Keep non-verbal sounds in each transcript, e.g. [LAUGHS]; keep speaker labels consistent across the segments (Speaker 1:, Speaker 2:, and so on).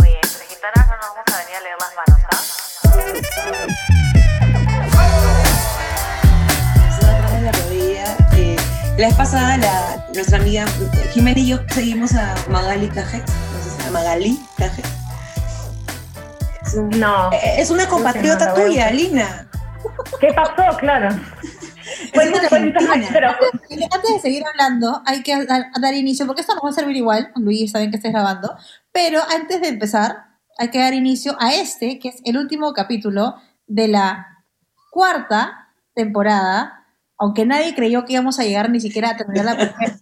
Speaker 1: Oye, entre gitanas no nos vamos a venir a leer las manos, ¿ah?
Speaker 2: La rodilla. eh, la vez pasada, la, nuestra amiga Jimena y yo seguimos a Magali Cajex. No a Magali Cajex. Es, un-
Speaker 3: No.
Speaker 2: eh, es una compatriota
Speaker 3: no
Speaker 2: tuya. Lina.
Speaker 3: ¿Qué pasó? Claro.
Speaker 2: Es
Speaker 3: Cuenta,
Speaker 2: una
Speaker 3: cuenta,
Speaker 2: argentina. [LAUGHS]
Speaker 3: pero
Speaker 4: Antes de seguir hablando, hay que dar, dar inicio, porque esto nos va a servir igual, Luis, saben que estés grabando, pero antes de empezar, hay que dar inicio a este, que es el último capítulo de la cuarta temporada, aunque nadie creyó que íbamos a llegar ni siquiera a terminar la primera.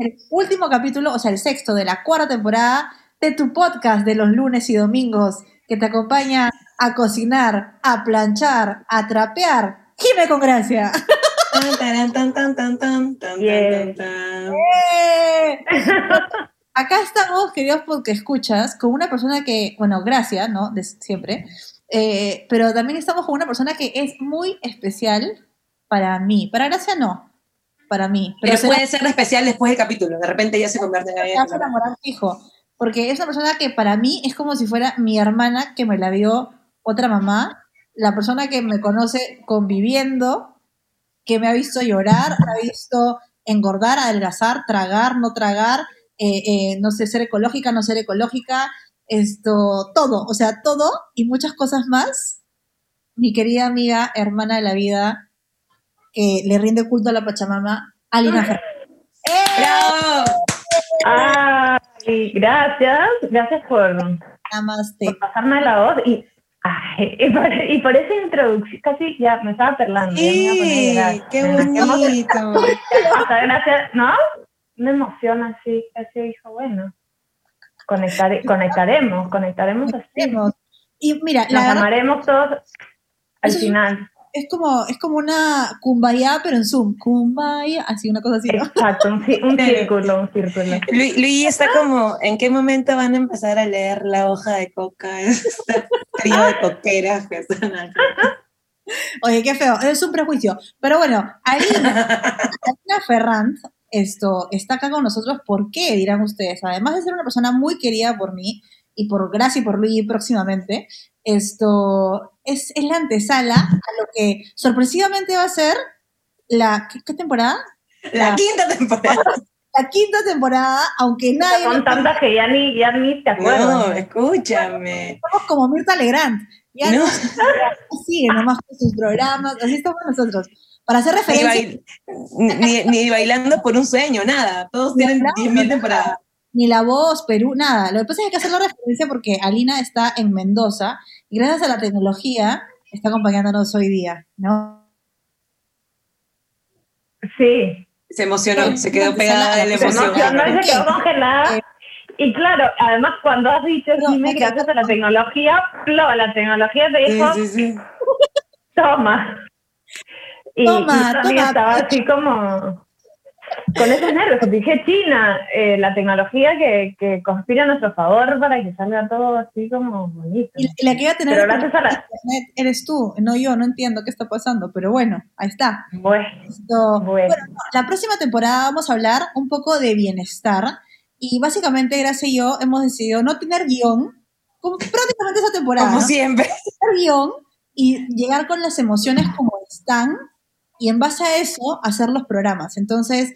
Speaker 4: El último capítulo, o sea, el sexto de la cuarta temporada de tu podcast de los lunes y domingos, que te acompaña a cocinar, a planchar, a trapear. Gime con gracia. [LAUGHS] Acá estamos, queridos porque escuchas, con una persona que, bueno, gracias, ¿no? De siempre. Eh, pero también estamos con una persona que es muy especial para mí. Para Gracia no, para mí.
Speaker 2: Pero
Speaker 4: se
Speaker 2: puede ser especial después del capítulo. De repente ya se convierte en alguien.
Speaker 4: enamorar fijo. Porque es una persona que para mí es como si fuera mi hermana que me la dio otra mamá. La persona que me conoce conviviendo, que me ha visto llorar, me ha visto engordar, adelgazar, tragar, no tragar, eh, eh, no sé, ser ecológica, no ser ecológica, esto, todo, o sea, todo y muchas cosas más. Mi querida amiga, hermana de la vida, que le rinde culto a la Pachamama, Alina Fernández. ¡Eh!
Speaker 2: ¡Bravo!
Speaker 3: Ay, gracias, gracias por,
Speaker 4: Namaste.
Speaker 3: por pasarme la voz y, ay, [LAUGHS] y, por, y por esa introducción, casi ya me estaba perlando. me
Speaker 2: Sí,
Speaker 3: llorar.
Speaker 2: qué [LAUGHS] bonito. [LAUGHS]
Speaker 3: Hasta gracias, ¿no? Una emoción así, así dijo, bueno, conectare- conectaremos, conectaremos así.
Speaker 4: Y mira,
Speaker 3: Nos
Speaker 4: la
Speaker 3: amaremos todos al final.
Speaker 4: Es como, es como una kumbaya, pero en Zoom. Kumbaya, así, una cosa así, ¿no?
Speaker 3: Exacto, un, [LAUGHS] círculo, un círculo.
Speaker 2: Lu- Luis está como, ¿en qué momento van a empezar a leer la hoja de coca? [LAUGHS] Este trío de coqueras que están acá.
Speaker 4: Oye, qué feo, es un prejuicio. Pero bueno, Alina, [LAUGHS] Alina Ferrand, esto, está acá con nosotros. ¿Por qué? Dirán ustedes. Además de ser una persona muy querida por mí y por Gracia y por Luis próximamente, esto es, es la antesala a lo que sorpresivamente va a ser la, ¿qué, qué temporada?
Speaker 2: La quinta temporada. [LAUGHS]
Speaker 4: La quinta temporada, aunque nadie...
Speaker 3: Son tantas que ya ni, ya ni te acuerdas.
Speaker 2: No, escúchame.
Speaker 4: Somos como Mirta Legrand. Ya
Speaker 2: No.
Speaker 4: no, siguen nomás con sus programas, así estamos nosotros. Para hacer
Speaker 2: Ni,
Speaker 4: referencia,
Speaker 2: bail- ni- ni bailando por un sueño, nada. Todos tienen
Speaker 4: Bailando,
Speaker 2: 10.000 temporadas.
Speaker 4: Ni La Voz, Perú, nada. Lo que pasa es que hay que hacer la referencia porque Alina está en Mendoza y gracias a la tecnología está acompañándonos hoy día, ¿no?
Speaker 3: Sí,
Speaker 2: Se emocionó,
Speaker 4: Sí,
Speaker 2: se quedó pegada de la
Speaker 4: se
Speaker 3: se
Speaker 2: emoción.
Speaker 3: emocionó y se quedó congelada.
Speaker 4: Eh.
Speaker 3: Y claro, además cuando has dicho,
Speaker 4: No,
Speaker 3: Jimmy,
Speaker 4: me
Speaker 3: gracias a la tecnología, lo, la tecnología te dijo,
Speaker 2: sí, sí.
Speaker 3: toma. Y,
Speaker 4: Toma,
Speaker 3: y
Speaker 4: toma.
Speaker 3: estaba así como con esos nervios. Dije, China, eh, la tecnología que, que conspira a nuestro favor para que salga todo así como bonito.
Speaker 4: Y la que iba a tener
Speaker 3: Pero gracias a la...
Speaker 4: internet eres tú, no yo, no entiendo qué está pasando, pero bueno, ahí está.
Speaker 3: Bueno,
Speaker 4: Esto-
Speaker 3: bueno.
Speaker 4: Bueno, no, la próxima temporada vamos a hablar un poco de bienestar y básicamente Gracia y yo hemos decidido no tener guion, como prácticamente esa temporada,
Speaker 2: Como
Speaker 4: ¿no?
Speaker 2: siempre.
Speaker 4: tener guion y llegar con las emociones como están y en base a eso hacer los programas. Entonces,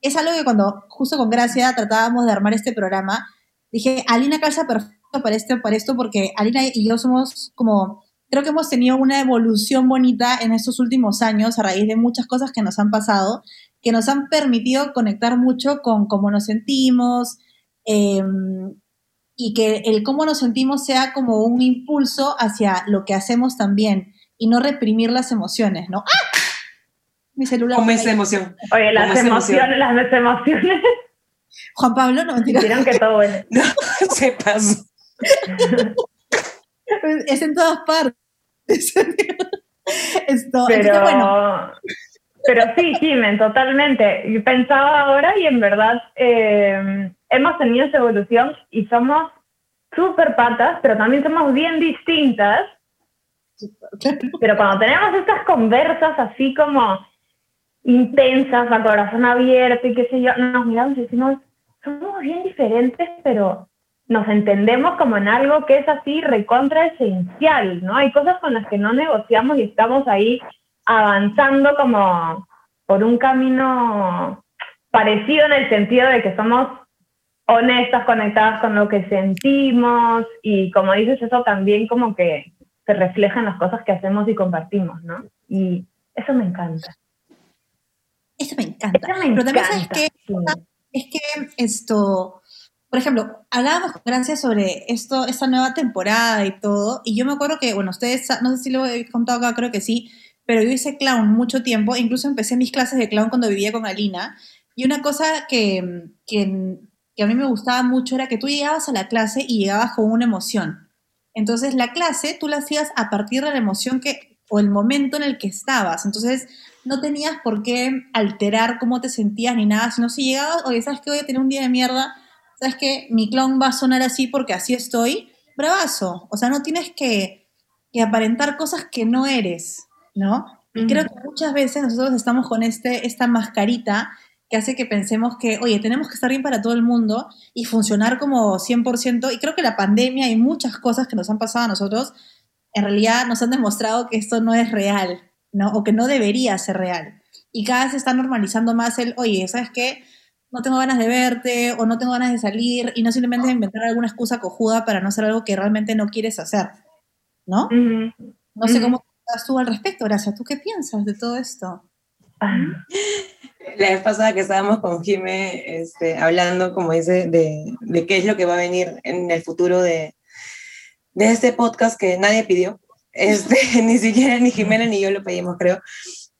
Speaker 4: es algo que cuando justo con Gracia tratábamos de armar este programa, dije, Alina calza perfecto para, este, para esto porque Alina y yo somos como, creo que hemos tenido una evolución bonita en estos últimos años a raíz de muchas cosas que nos han pasado, que nos han permitido conectar mucho con cómo nos sentimos. em, y que el cómo nos sentimos sea como un impulso hacia lo que hacemos también y no reprimir las emociones, ¿no? ¡Ah! Mi celular. Por
Speaker 2: esa emoción.
Speaker 3: Oye, las emociones, las emociones
Speaker 4: Juan Pablo, no mentira.
Speaker 3: hicieron que todo bueno. [LAUGHS]
Speaker 2: Se pasó. [LAUGHS]
Speaker 4: Es en todas partes. [LAUGHS] Esto,
Speaker 3: Pero,
Speaker 4: entonces, bueno,
Speaker 3: pero sí, Jimen, totalmente. Yo pensaba ahora y en verdad eh, hemos tenido esa evolución y somos súper patas, pero también somos bien distintas. Pero cuando tenemos estas conversas así como intensas, a corazón abierto y qué sé yo, nos miramos y decimos, somos bien diferentes, pero nos entendemos como en algo que es así recontra esencial, ¿no? Hay cosas con las que no negociamos y estamos ahí avanzando como por un camino parecido en el sentido de que somos honestas, conectadas con lo que sentimos y como dices, eso también como que se refleja en las cosas que hacemos y compartimos, ¿no? Y eso me encanta.
Speaker 4: Eso me encanta.
Speaker 3: Me
Speaker 4: Pero también
Speaker 3: encanta,
Speaker 4: sabes que
Speaker 3: sí.
Speaker 4: es que esto, por ejemplo, hablábamos con Gracia sobre esto, esta nueva temporada y todo, y yo me acuerdo que, bueno, ustedes, no sé si lo he contado acá, creo que sí, pero yo hice clown mucho tiempo, incluso empecé mis clases de clown cuando vivía con Alina, y una cosa que, que, que a mí me gustaba mucho era que tú llegabas a la clase y llegabas con una emoción. Entonces la clase tú la hacías a partir de la emoción que, o el momento en el que estabas. Entonces no tenías por qué alterar cómo te sentías ni nada, sino si llegabas, oye, ¿sabes qué? Voy a tener un día de mierda, ¿sabes qué? Mi clon va a sonar así porque así estoy, bravazo. O sea, no tienes que, que aparentar cosas que no eres, ¿no? Y creo que muchas veces nosotros estamos con este, esta mascarita que hace que pensemos que, oye, tenemos que estar bien para todo el mundo y funcionar como 100%. Y creo que la pandemia y muchas cosas que nos han pasado a nosotros, en realidad nos han demostrado que esto no es real, ¿no? O que no debería ser real. Y cada vez se está normalizando más el, oye, ¿sabes qué? No tengo ganas de verte o no tengo ganas de salir y no simplemente inventar alguna excusa cojuda para no hacer algo que realmente no quieres hacer, ¿no?
Speaker 3: Ujú.
Speaker 4: No sé cómo estás tú al respecto, Gracia. ¿Tú qué piensas de todo esto?
Speaker 3: Ah,
Speaker 2: La vez pasada que estábamos con Jime este, hablando, como dice, de, de qué es lo que va a venir en el futuro de, de este podcast que nadie pidió. Este, [LAUGHS] ni siquiera ni Jimena ni yo lo pedimos, creo.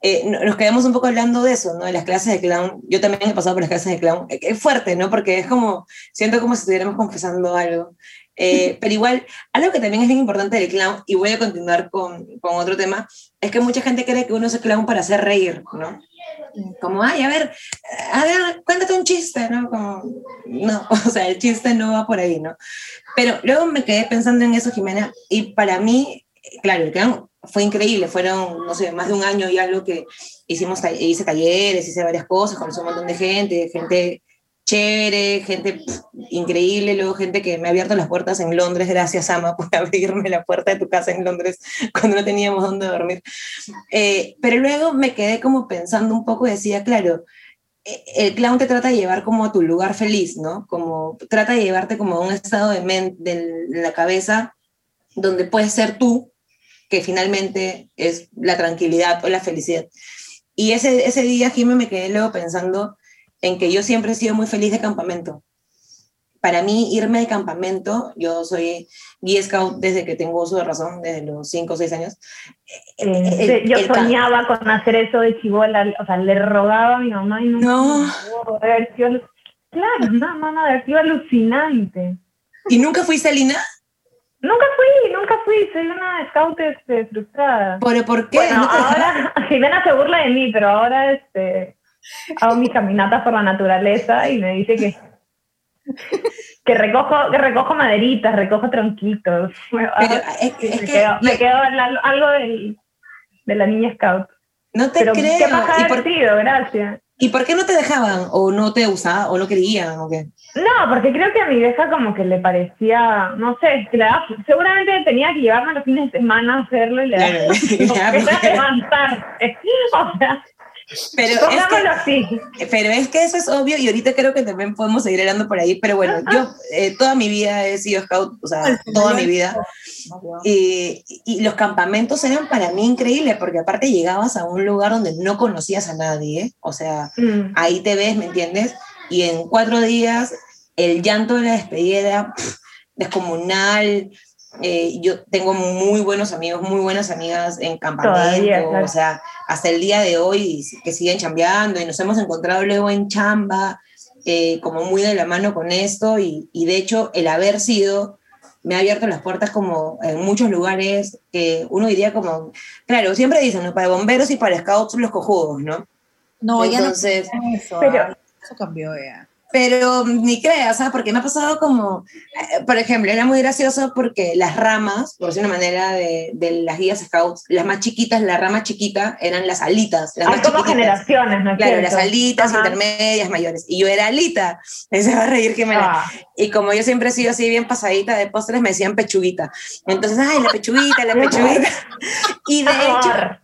Speaker 2: Eh, no- nos quedamos un poco hablando de eso, ¿no? De las clases de clown. Yo también he pasado por las clases de clown. Eh, Es fuerte, ¿no? Porque es como, siento como si estuviéramos confesando algo. Eh, [LAUGHS] pero igual, algo que también es bien importante del clown, y voy a continuar con, con otro tema, es que mucha gente cree que uno es clown para hacer reír, ¿no? Como, ay, a ver, a ver, cuéntate un chiste, ¿no? Como, no, [LAUGHS] o sea, el chiste no va por ahí, ¿no? Pero luego me quedé pensando en eso, Jimena, y para mí, claro, el clown fue increíble, fueron, no sé, más de un año y algo que hicimos, hice talleres, hice varias cosas, conocí un montón de gente, gente chévere, gente increíble, luego gente que me ha abierto las puertas en Londres, gracias Ama por [LAUGHS] abrirme la puerta de tu casa en Londres cuando no teníamos dónde dormir. Eh, pero luego me quedé como pensando un poco y decía, claro, eh, el clown te trata de llevar como a tu lugar feliz, ¿no? Como trata de llevarte como a un estado de la cabeza donde puedes ser tú, que finalmente es la tranquilidad o la felicidad. Y ese, ese día, Jimmy, me quedé luego pensando en que yo siempre he sido muy feliz de campamento. Para mí, irme de campamento, yo soy guía scout desde que tengo uso de razón, desde los 5 o 6 años.
Speaker 3: eh,
Speaker 2: El-
Speaker 3: yo
Speaker 2: el
Speaker 3: soñaba con hacer eso de chivola, o sea, le rogaba a mi mamá y no.
Speaker 2: No.
Speaker 3: Claro, no, no, no, sido alucinante.
Speaker 2: ¿Y nunca fuiste, Lina?
Speaker 3: Nunca fui, nunca fui, soy una scout este, frustrada.
Speaker 2: ¿Por, por qué?
Speaker 3: Bueno,
Speaker 2: ¿No [LAUGHS]
Speaker 3: ahora [LAUGHS] Jimena se burla de mí, pero ahora este, hago mis caminatas por la naturaleza y me dice que, que, recojo, que recojo maderitas, recojo tronquitos.
Speaker 2: Pero es,
Speaker 3: Sí,
Speaker 2: es
Speaker 3: me
Speaker 2: que
Speaker 3: me la- algo del, de la niña scout.
Speaker 2: no te
Speaker 3: Pero
Speaker 2: creo.
Speaker 3: qué más
Speaker 2: ¿Y por,
Speaker 3: divertido, gracias.
Speaker 2: ¿Y por qué no te dejaban? ¿O no te usaban? ¿O no querían? ¿O qué?
Speaker 3: No, porque creo que a mi vieja como que le parecía, no sé, que le seguramente tenía que llevarme los fines de semana a hacerlo y le daba [LAUGHS]
Speaker 2: Claro, porque-
Speaker 3: levantarse. [LAUGHS] O sea,
Speaker 2: Pero es, que,
Speaker 3: así.
Speaker 2: pero es que eso es obvio y ahorita creo que también podemos seguir hablando por ahí. Pero bueno, yo eh, toda mi vida he sido scout, o sea, toda mi vida. Y, y los campamentos eran para mí increíbles porque aparte llegabas a un lugar donde no conocías a nadie, o sea,
Speaker 3: Mm.
Speaker 2: ahí te ves, ¿me entiendes? Y en cuatro días el llanto de la despedida pff, descomunal. eh, yo tengo muy buenos amigos, muy buenas amigas en campamento,
Speaker 3: Todavía, claro.
Speaker 2: o sea, hasta el día de hoy que siguen chambeando y nos hemos encontrado luego en chamba, eh, como muy de la mano con esto y, y de hecho el haber sido me ha abierto las puertas como en muchos lugares que uno diría como, claro, siempre dicen, ¿no? Para bomberos y para scouts los cojudos, ¿no?
Speaker 4: No, ya no
Speaker 2: Entonces,
Speaker 4: eso.
Speaker 3: Pero-
Speaker 4: ah, eso cambió ya.
Speaker 2: Pero ni creas, ¿sabes? Porque me ha pasado como, eh, por ejemplo, era muy gracioso porque las ramas, por decir una manera, de, de las guías scouts, las más chiquitas, la rama chiquita, eran las alitas. Las
Speaker 3: Hay
Speaker 2: más
Speaker 3: como generaciones, ¿no es
Speaker 2: Claro,
Speaker 3: cierto?
Speaker 2: las alitas,
Speaker 3: Ajá.
Speaker 2: intermedias, mayores. Y yo era alita. [LAUGHS] Se va a reír que me la...
Speaker 3: Ah,
Speaker 2: Y como yo siempre he sido así bien pasadita de postres, me decían pechuguita. Entonces, ay, la pechuguita, la [LAUGHS] pechuguita. Y de hecho.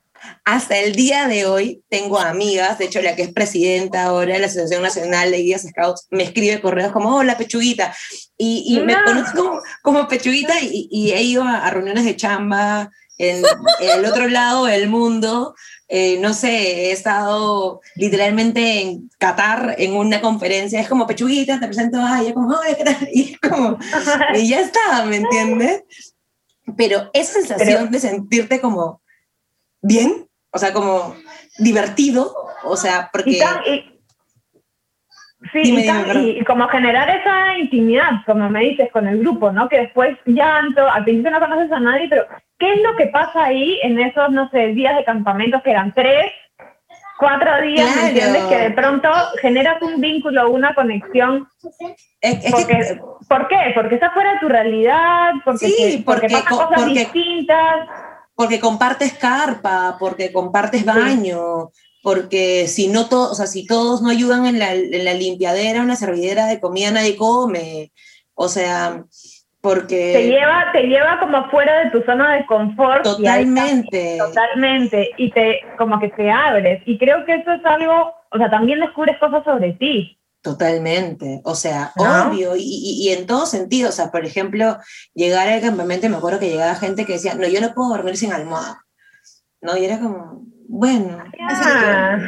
Speaker 2: Hasta el día de hoy tengo amigas, de hecho la que es presidenta ahora de la Asociación Nacional de Guías Scouts me escribe correos como, hola Pechuguita, y, y me
Speaker 3: No.
Speaker 2: conoce como, como Pechuguita y, y he ido a, a reuniones de chamba en, en el otro lado del mundo, eh, no sé, he estado literalmente en Qatar en una conferencia, es como Pechuguita, te presento, ay, yo como, ¿qué tal? [LAUGHS] Y es como, y ya está, ¿me entiendes? Pero esa sensación de sentirte como bien, o sea, como divertido, o sea, porque...
Speaker 3: Y, tan- y- sí,
Speaker 2: Dime,
Speaker 3: y, tan-
Speaker 2: dime, perdón.
Speaker 3: y- y como generar esa intimidad, como me dices, con el grupo, ¿no? Que después llanto, al principio no conoces a nadie, pero ¿qué es lo que pasa ahí en esos, no sé, días de campamentos que eran tres, cuatro días,
Speaker 2: Claro.
Speaker 3: ¿me entiendes? Que de pronto generas un vínculo, una conexión.
Speaker 2: es, es
Speaker 3: Porque,
Speaker 2: que,
Speaker 3: ¿Por qué? Porque está fuera de tu realidad, porque,
Speaker 2: Sí,
Speaker 3: te- porque,
Speaker 2: porque
Speaker 3: pasan
Speaker 2: co-
Speaker 3: cosas
Speaker 2: porque-
Speaker 3: distintas.
Speaker 2: Porque compartes carpa, porque compartes baño, porque si no todos, o sea, si todos no ayudan en la, en la limpiadera en la servidera de comida, nadie come. O sea, porque...
Speaker 3: Te lleva, te lleva como fuera de tu zona de confort. y
Speaker 2: Totalmente.
Speaker 3: Totalmente, y te como que te abres. Y creo que eso es algo, o sea, también descubres cosas sobre ti.
Speaker 2: Totalmente, o sea,
Speaker 3: ¿No?
Speaker 2: obvio, y, y- y en todo sentido, o sea, por ejemplo, llegar al campamento, me acuerdo que llegaba gente que decía, no, yo no puedo dormir sin almohada, ¿no? Y era como, bueno,
Speaker 3: Ah,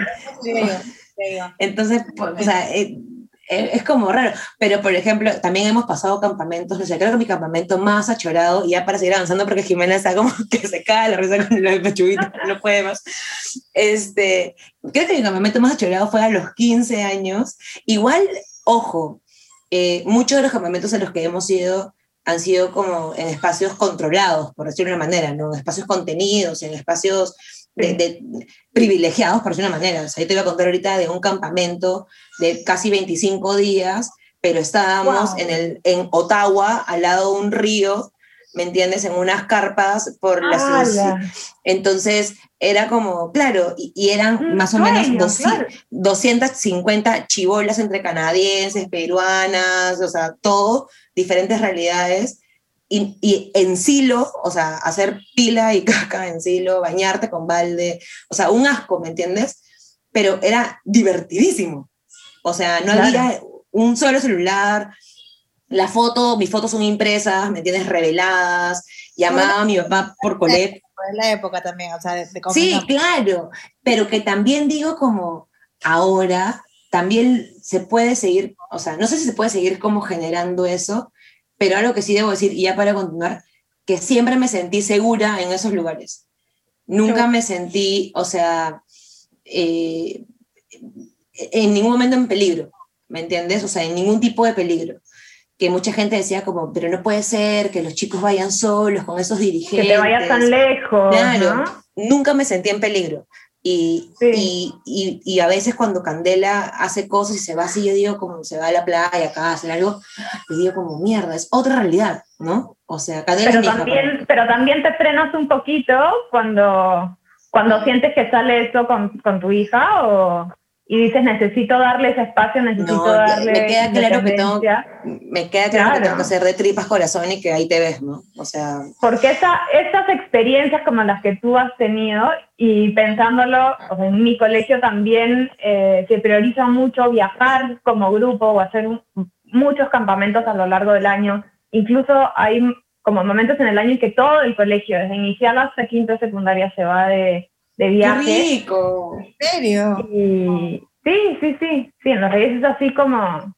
Speaker 3: [LAUGHS]
Speaker 2: entonces, pues, o sea, eh, es como raro, pero por ejemplo, también hemos pasado campamentos, o sea, creo que mi campamento más achorado, y ya para seguir avanzando, porque Jimena está como [LAUGHS] que se cae la risa con la pechuguita, no puede más, este, creo que mi campamento más achorado fue a los 15 años, igual, ojo, eh, muchos de los campamentos a los que hemos ido han sido como en espacios controlados, por decirlo de una manera, ¿no? En espacios contenidos, en espacios de, de- privilegiados, por decirlo de una manera. O sea, yo te voy a contar ahorita de un campamento de casi 25 días, pero estábamos
Speaker 3: Wow.
Speaker 2: en, el, en Ottawa, al lado de un río, ¿me entiendes? En unas carpas por las...
Speaker 3: ala.
Speaker 2: Entonces, era como, claro, y, y eran
Speaker 3: Un
Speaker 2: más o menos 200,
Speaker 3: claro.
Speaker 2: 250 chibolas entre canadienses, peruanas, o sea, todo, diferentes realidades. Y, y en silo, o sea, hacer pila y [LAUGHS] caca en silo, bañarte con balde, o sea, un asco, ¿me entiendes? Pero era divertidísimo. O sea, no
Speaker 3: Claro.
Speaker 2: había un solo celular, la foto, mis fotos son impresas, ¿me entiendes? Reveladas, llamaba a mi papá por colet
Speaker 4: Fue la época también, o sea, de, de
Speaker 2: Sí, claro, pero que también digo como ahora también se puede seguir, o sea, no sé si se puede seguir como generando eso, pero algo que sí debo decir, y ya para continuar, que siempre me sentí segura en esos lugares. Nunca me sentí, o sea, eh, en ningún momento en peligro, ¿me entiendes? O sea, en ningún tipo de peligro. Que mucha gente decía como, pero no puede ser que los chicos vayan solos con esos
Speaker 3: Que
Speaker 2: dirigentes.
Speaker 3: te vayas tan lejos.
Speaker 2: Claro,
Speaker 3: ¿no?
Speaker 2: nunca me sentí en peligro. Y,
Speaker 3: Sí.
Speaker 2: y, y, y a veces cuando Candela hace cosas y se va así, yo digo como se va a la playa acá a hacer algo, le digo como mierda, es otra realidad, ¿no? O sea, Candela
Speaker 3: Pero
Speaker 2: hija,
Speaker 3: también, pero también te frenas un poquito cuando, cuando sientes que sale eso con, con tu hija o, y dices necesito darle ese espacio, necesito
Speaker 2: No,
Speaker 3: darle
Speaker 2: me queda claro que tengo-
Speaker 3: independencia".
Speaker 2: me queda claro que
Speaker 3: Claro.
Speaker 2: tengo que hacer de tripas corazón y que ahí te ves, ¿no? O sea,
Speaker 3: Porque esa, esas experiencias como las que tú has tenido y pensándolo, o sea, en mi colegio también eh, se prioriza mucho viajar como grupo o hacer un- muchos campamentos a lo largo del año. Incluso hay como momentos en el año en que todo el colegio, desde inicial hasta quinto de secundaria, se va de, de
Speaker 2: ¡qué
Speaker 3: viaje.
Speaker 2: rico!
Speaker 4: ¿En serio?
Speaker 3: Y sí, sí, sí, sí, en los Reyes es así como,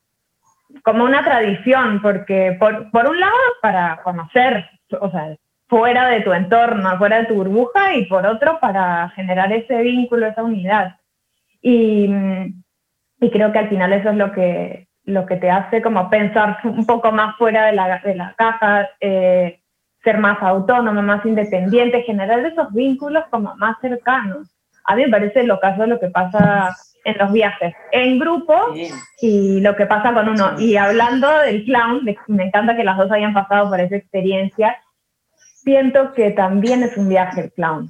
Speaker 3: como una tradición, porque por, por un lado para conocer, o sea, fuera de tu entorno, fuera de tu burbuja, y por otro para generar ese vínculo, esa unidad. Y, y creo que al final eso es lo que, lo que te hace como pensar un poco más fuera de la, de la caja, eh, ser más autónomo, más independiente, generar esos vínculos como más cercanos. a mí me parece lo caso lo que pasa en los viajes, en grupo y lo que pasa con uno. Y hablando del clown, de- me encanta que las dos hayan pasado por esa experiencia, siento que también es un viaje el clown.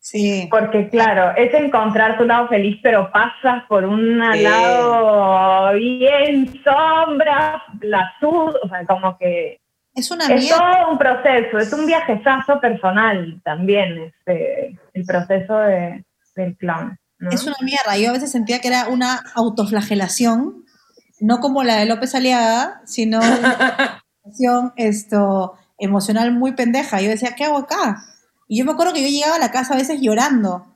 Speaker 4: Sí.
Speaker 3: Porque claro, es encontrar tu lado feliz, pero pasas por un
Speaker 2: Sí.
Speaker 3: lado bien sombra, la sud, o sea, como que
Speaker 4: Es una
Speaker 3: es todo un proceso, es un viajezazo personal también, este, el proceso de, del clown. ¿no?
Speaker 4: Es una mierda. Yo a veces sentía que era una autoflagelación, no como la de López Aliaga, sino una [LAUGHS] esto, emocional muy pendeja. Yo decía, ¿qué hago acá? Y yo me acuerdo que yo llegaba a la casa a veces llorando.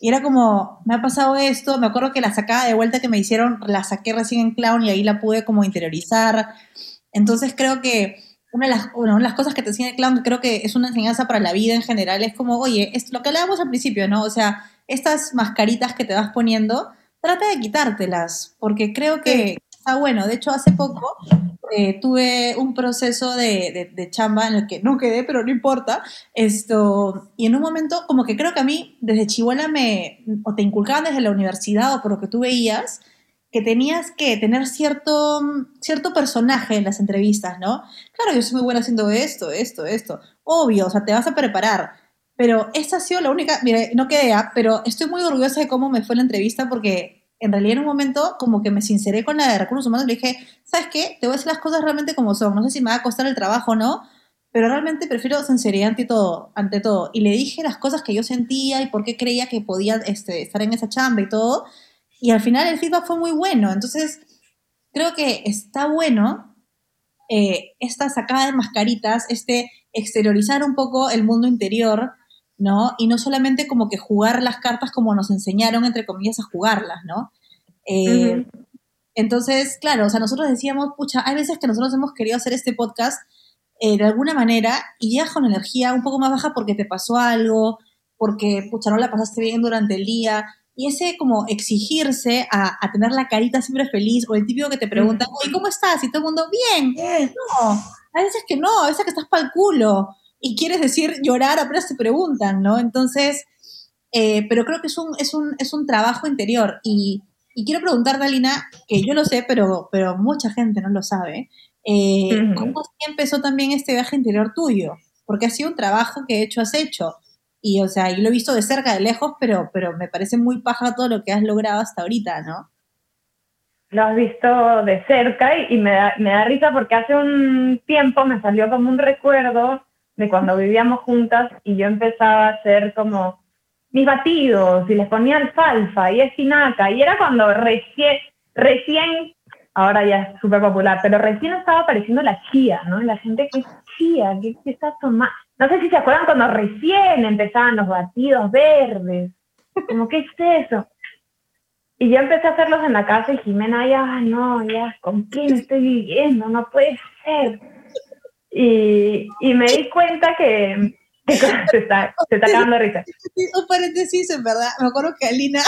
Speaker 4: Y era como, me ha pasado esto, me acuerdo que la sacada de vuelta que me hicieron, la saqué recién en Clown y ahí la pude como interiorizar. Entonces creo que una de las, bueno, una de las cosas que te enseña el Clown, que creo que es una enseñanza para la vida en general, es como, oye, es lo que hablábamos al principio, ¿no? O sea, estas mascaritas que te vas poniendo, trata de quitártelas, porque creo que está bueno. De hecho, hace poco eh, tuve un proceso de, de- de chamba en el que no quedé, pero no importa. Esto, y en un momento, como que creo que a mí, desde chivola me, o te inculcaban desde la universidad o por lo que tú veías, que tenías que tener cierto, cierto personaje en las entrevistas, ¿no? Claro, yo soy muy buena haciendo esto, esto, esto. Obvio, o sea, te vas a preparar. Pero esta ha sido la única, mire, no quedé, ah, pero estoy muy orgullosa de cómo me fue la entrevista porque en realidad en un momento como que me sinceré con la de recursos humanos y le dije, ¿sabes qué? Te voy a decir las cosas realmente como son. No sé si me va a costar el trabajo o no, pero realmente prefiero sinceridad ante todo, ante todo. Y le dije las cosas que yo sentía y por qué creía que podía este, estar en esa chamba y todo. Y al final el feedback fue muy bueno. Entonces, creo que está bueno eh, esta sacada de mascaritas, este exteriorizar un poco el mundo interior, ¿no? Y no solamente como que jugar las cartas como nos enseñaron, entre comillas, a jugarlas, ¿no? Eh. Entonces, claro, o sea, nosotros decíamos, pucha, hay veces que nosotros hemos querido hacer este podcast eh, de alguna manera y llegas con energía un poco más baja porque te pasó algo, porque, pucha, no la pasaste bien durante el día. Y ese como exigirse a, a tener la carita siempre feliz, o el típico que te pregunta, oye, ¿cómo estás? Y todo el mundo, bien. No, a veces que no, a veces que estás para el culo y quieres decir llorar apenas te preguntan, ¿no? Entonces, eh, pero creo que es un, es un, es un trabajo interior. Y, y quiero preguntarte, Alina, que yo lo sé, pero, pero mucha gente no lo sabe, eh. ¿cómo empezó también este viaje interior tuyo? Porque ha sido un trabajo que de hecho has hecho. Y, o sea, yo lo he visto de cerca, de lejos, pero, pero me parece muy paja todo lo que has logrado hasta ahorita, ¿no?
Speaker 3: Lo has visto de cerca y, y me, da, me da risa porque hace un tiempo me salió como un recuerdo de cuando vivíamos juntas y yo empezaba a hacer como mis batidos y les ponía alfalfa y espinaca y era cuando recién, recién, ahora ya es súper popular, pero recién estaba apareciendo la chía, ¿no? Y la gente, ¿qué es chía? ¿Qué, qué está tomando? No sé si se acuerdan cuando recién empezaban los batidos verdes, como, ¿qué es eso? Y yo empecé a hacerlos en la casa y Jimena, ya, no, ya, ¿con quién estoy viviendo? No puede ser. Y, y me di cuenta que, [LAUGHS] se está, se está cagando de risa. [LAUGHS]
Speaker 4: Un paréntesis, en verdad. Me acuerdo que Alina.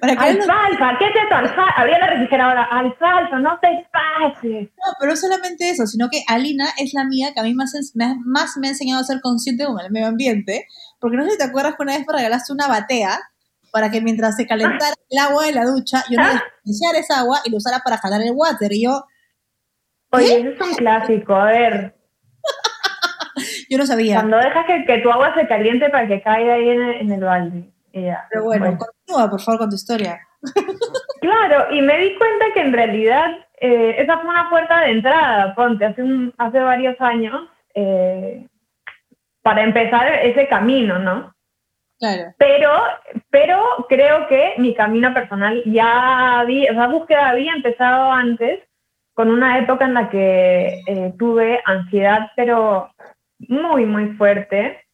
Speaker 4: Para que no,
Speaker 3: Alfalfa, ¿qué es esto? Alfalfa. Abría la refrigeradora. Alfalfa, no te pases.
Speaker 4: no, pero no solamente eso, sino que Alina es la mía que a mí más, me ha- más me ha enseñado a ser consciente con el medio ambiente. Porque no sé si te acuerdas que una vez me regalaste una batea para que mientras se calentara el agua de la ducha, yo no desperdiciara esa agua y lo usara para jalar el water. Y yo,
Speaker 3: Oye, eso es un clásico. A ver, [LAUGHS]
Speaker 4: yo no sabía.
Speaker 3: cuando dejas que, que tu agua se caliente para que caiga ahí en el, en el balde. Y ya.
Speaker 4: Pero bueno,
Speaker 3: Bueno.
Speaker 4: Continúa, por favor, con tu historia.
Speaker 3: Claro, y me di cuenta que en realidad eh, esa fue una puerta de entrada, ponte, hace, un, hace varios años, eh, para empezar ese camino, ¿no?
Speaker 4: Claro.
Speaker 3: Pero, pero creo que mi camino personal ya había, esa búsqueda había empezado antes, con una época en la que eh, tuve ansiedad, pero muy, muy fuerte.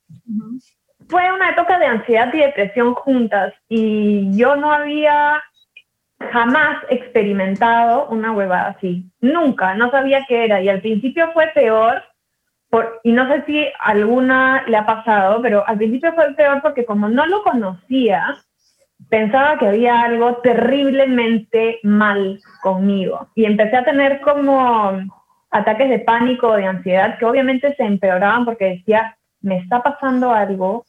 Speaker 3: Fue una época de ansiedad y depresión juntas y yo no había jamás experimentado una huevada así. Nunca, no sabía qué era y al principio fue peor por, y no sé si alguna le ha pasado, pero al principio fue peor porque como no lo conocía, pensaba que había algo terriblemente mal conmigo y empecé a tener como ataques de pánico de ansiedad que obviamente se empeoraban porque decía, me está pasando algo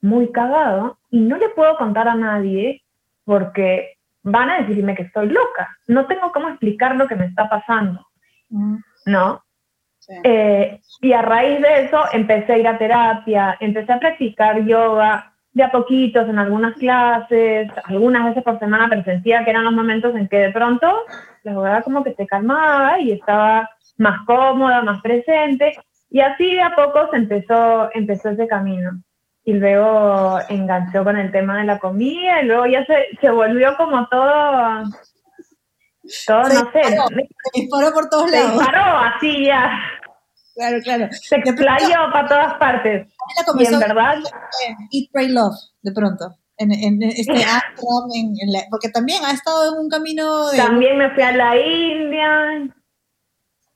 Speaker 3: muy cagado y no le puedo contar a nadie porque van a decirme que estoy loca. No tengo cómo explicar lo que me está pasando,
Speaker 4: Mm,
Speaker 3: ¿no?
Speaker 4: sí.
Speaker 3: Eh, y a raíz de eso empecé a ir a terapia, empecé a practicar yoga de a poquitos en algunas clases, algunas veces por semana, pero sentía que eran los momentos en que de pronto la yoga como que se calmaba y estaba más cómoda, más presente. Y así de a poco se empezó, empezó ese camino. Y luego enganchó con el tema de la comida y luego ya se, se volvió como todo, todo,
Speaker 4: Se
Speaker 3: no sé,
Speaker 4: disparó. Se disparó por todos
Speaker 3: se
Speaker 4: lados.
Speaker 3: disparó así ya,
Speaker 4: Claro, claro.
Speaker 3: se explayó para todas partes. Y en verdad,
Speaker 4: en Eat, Pray, Love, de pronto. En, en este [LAUGHS] en la- porque también ha estado en un camino de...
Speaker 3: también me fui a la India,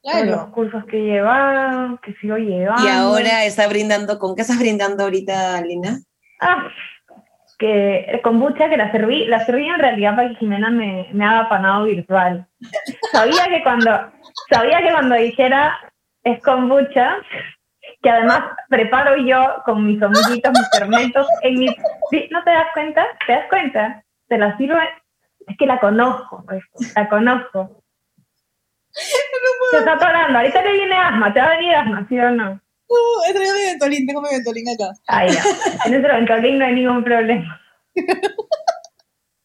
Speaker 3: con los
Speaker 4: Claro.
Speaker 3: cursos que he llevado, que sigo llevando.
Speaker 2: Y ahora está brindando, ¿con qué estás brindando ahorita, Lina?
Speaker 3: Ah, que kombucha que la serví, la serví en realidad para que Jimena me, me haga panado virtual. Sabía que cuando, sabía que cuando dijera es kombucha, que además preparo yo con mis homillitos, mis fermentos, en ¿sí? ¿no te das cuenta? ¿Te das cuenta? Te la sirvo, es que la conozco, pues, la conozco. Se está atorando, ahorita le viene asma, te va a venir asma, ¿sí o no?
Speaker 4: Uh, he traído mi ventolín, tengo mi ventolín acá.
Speaker 3: Ahí ya, [LAUGHS] en ese ventolín no hay ningún problema.